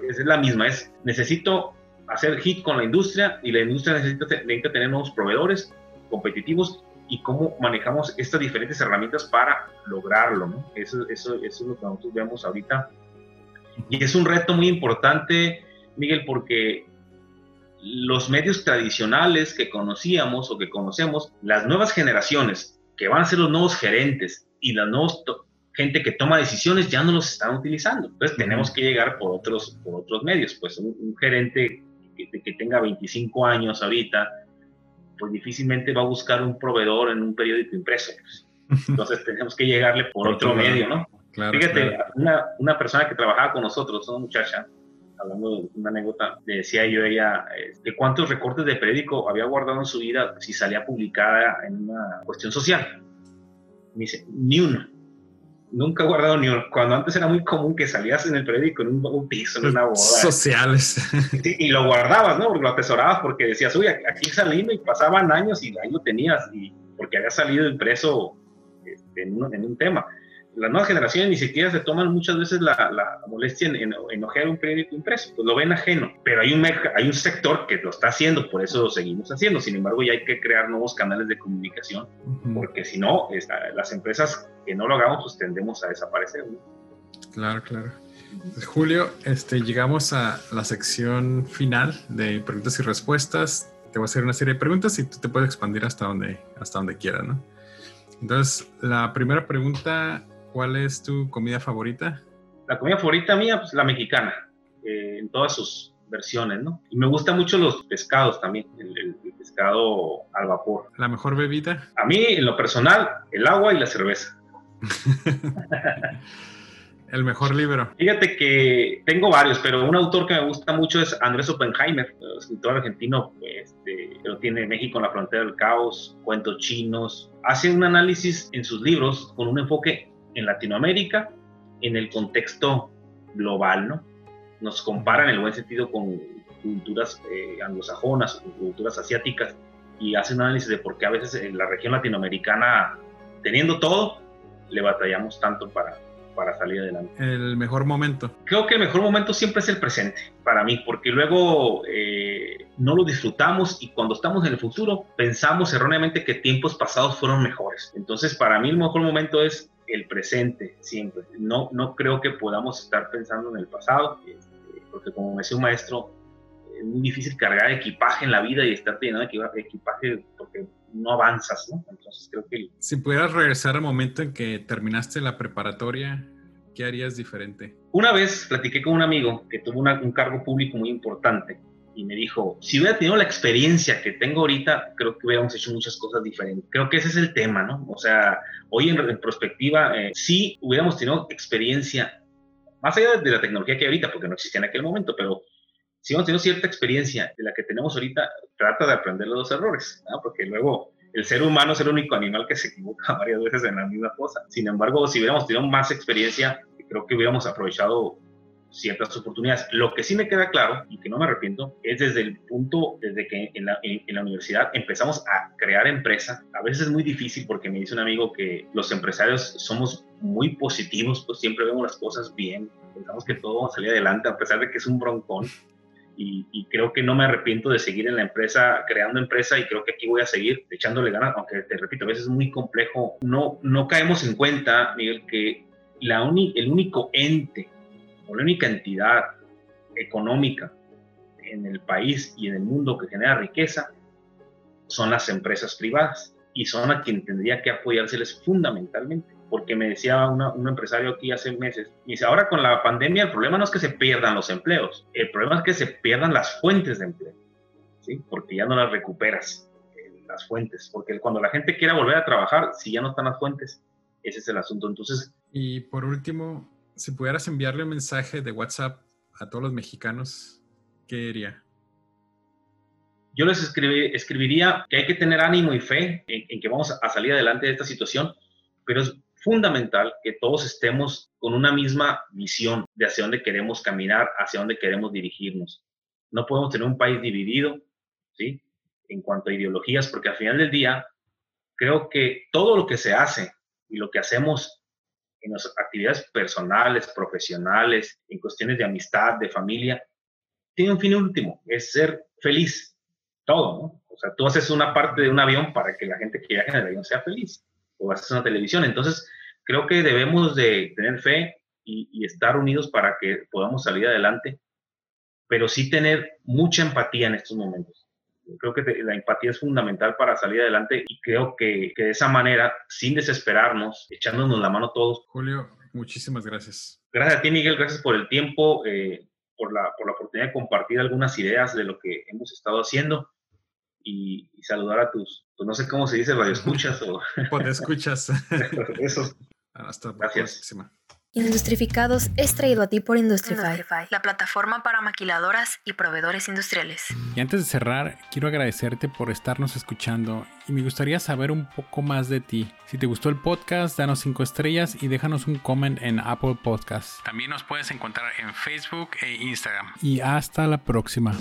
es, la misma, es necesito hacer hit con la industria y la industria necesita, necesita tener nuevos proveedores competitivos y cómo manejamos estas diferentes herramientas para lograrlo. ¿no? Eso, eso, eso es lo que nosotros vemos ahorita y es un reto muy importante, Miguel, porque los medios tradicionales que conocíamos o que conocemos, las nuevas generaciones que van a ser los nuevos gerentes y la nueva gente que toma decisiones ya no los están utilizando. Entonces tenemos que llegar por otros, por otros medios. Pues un, gerente que, que, tenga 25 años ahorita, pues difícilmente va a buscar un proveedor en un periódico impreso. Pues. <laughs> Entonces tenemos que llegarle por otro medio, ¿no? Fíjate, Una, una, persona que trabajaba con nosotros, una muchacha, hablando de una anécdota, le decía yo a ella de cuántos recortes de periódico había guardado en su vida si salía publicada en una cuestión social. Me dice, ni uno. Nunca he guardado ni uno. Cuando antes era muy común que salías en el periódico en un, piso, en una boda. Sociales. y lo guardabas, ¿no? Porque lo atesorabas porque decías, uy, aquí salí y pasaban años y ahí lo tenías, y porque había salido impreso este, en, un, en un tema las nuevas generaciones ni siquiera se toman muchas veces la, molestia en, enojar un periódico impreso, pues lo ven ajeno, pero hay un, hay un sector que lo está haciendo, por eso lo seguimos haciendo, sin embargo ya hay que crear nuevos canales de comunicación, porque si no, las empresas que no lo hagamos, pues tendemos a desaparecer. Claro, claro. Pues, Julio, este, llegamos a la sección final de preguntas y respuestas. Te voy a hacer una serie de preguntas y tú te puedes expandir hasta donde, hasta donde quieras, ¿no? Entonces, la primera pregunta ¿Cuál es tu comida favorita? La comida favorita mía, pues la mexicana, eh, en todas sus versiones, ¿no? Y me gustan mucho los pescados también, el, pescado al vapor. ¿La mejor bebida? A mí, en lo personal, el agua y la cerveza. <laughs> el mejor libro. Fíjate que tengo varios, pero un autor que me gusta mucho es Andrés Oppenheimer, escritor argentino, este, lo tiene México en la frontera del caos, cuentos chinos. Hace un análisis en sus libros con un enfoque en Latinoamérica en el contexto global, ¿no? Nos comparan en el buen sentido con culturas eh, anglosajonas, con culturas asiáticas, y hacen un análisis de por qué a veces en la región latinoamericana, teniendo todo, le batallamos tanto para, para salir adelante. El mejor momento. Creo que el mejor momento siempre es el presente, para mí, porque luego eh, no lo disfrutamos y cuando estamos en el futuro pensamos erróneamente que tiempos pasados fueron mejores. Entonces, para mí el mejor momento es el presente siempre. No, no creo que podamos estar pensando en el pasado, este, porque como me decía un maestro, es muy difícil cargar equipaje en la vida y estar llenando equipaje porque no avanzas, ¿no? Entonces creo que... Si pudieras regresar al momento en que terminaste la preparatoria, ¿qué harías diferente? Una vez platiqué con un amigo que tuvo un cargo público muy importante y me dijo, si hubiera tenido la experiencia que tengo ahorita, creo que hubiéramos hecho muchas cosas diferentes. Creo que ese es el tema, ¿no? O sea, hoy en, en perspectiva, eh, sí hubiéramos tenido experiencia, más allá de la tecnología que hay ahorita, porque no existía en aquel momento, pero si hemos tenido cierta experiencia de la que tenemos ahorita, trata de aprender los errores, porque luego el ser humano es el único animal que se equivoca <laughs> varias veces en la misma cosa. Sin embargo, si hubiéramos tenido más experiencia, creo que hubiéramos aprovechado ciertas oportunidades. Lo que sí me queda claro y que no me arrepiento es desde el punto, desde que en la, en, la, universidad empezamos a crear empresa. A veces es muy difícil porque me dice un amigo que los empresarios somos muy positivos, pues siempre vemos las cosas bien, pensamos que todo va a salir adelante a pesar de que es un broncón. Y, creo que no me arrepiento de seguir en la empresa, creando empresa y creo que aquí voy a seguir echándole ganas, aunque te repito, a veces es muy complejo. No, no caemos en cuenta, Miguel, que la el único ente la única entidad económica en el país y en el mundo que genera riqueza son las empresas privadas y son a quien tendría que apoyárseles fundamentalmente. Porque me decía un empresario aquí hace meses, y dice, ahora con la pandemia el problema no es que se pierdan los empleos, el problema es que se pierdan las fuentes de empleo, ¿sí? porque ya no las recuperas, eh, las fuentes, porque cuando la gente quiera volver a trabajar, si ya no están las fuentes, ese es el asunto. Entonces... Y por último, si pudieras enviarle un mensaje de WhatsApp a todos los mexicanos, ¿qué diría? Yo les escribiría que hay que tener ánimo y fe en, que vamos a salir adelante de esta situación, pero es fundamental que todos estemos con una misma visión de hacia dónde queremos caminar, hacia dónde queremos dirigirnos. No podemos tener un país dividido, ¿sí? En cuanto a ideologías, porque al final del día, creo que todo lo que se hace y lo que hacemos en las actividades personales, profesionales, en cuestiones de amistad, de familia, tiene un fin último, es ser feliz. Todo, ¿no? O sea, tú haces una parte de un avión para que la gente que viaje en el avión sea feliz, o haces una televisión. Entonces, creo que debemos de tener fe y, y estar unidos para que podamos salir adelante, pero sí tener mucha empatía en estos momentos creo que la empatía es fundamental para salir adelante y creo que, que, de esa manera, sin desesperarnos, echándonos la mano todos. Julio, muchísimas gracias. Gracias a ti, Miguel, gracias por el tiempo, eh, por, la, por la oportunidad de compartir algunas ideas de lo que hemos estado haciendo y, saludar a tus, pues no sé cómo se dice, radioescuchas o... <laughs> escuchas. <laughs> Eso. Hasta la próxima. Industrificados es traído a ti por Industrify, la plataforma para maquiladoras y proveedores industriales. Y antes de cerrar, quiero agradecerte por estarnos escuchando y me gustaría saber un poco más de ti. Si te gustó el podcast, danos 5 estrellas y déjanos un comment en Apple Podcasts. También nos puedes encontrar en Facebook e Instagram. Y hasta la próxima.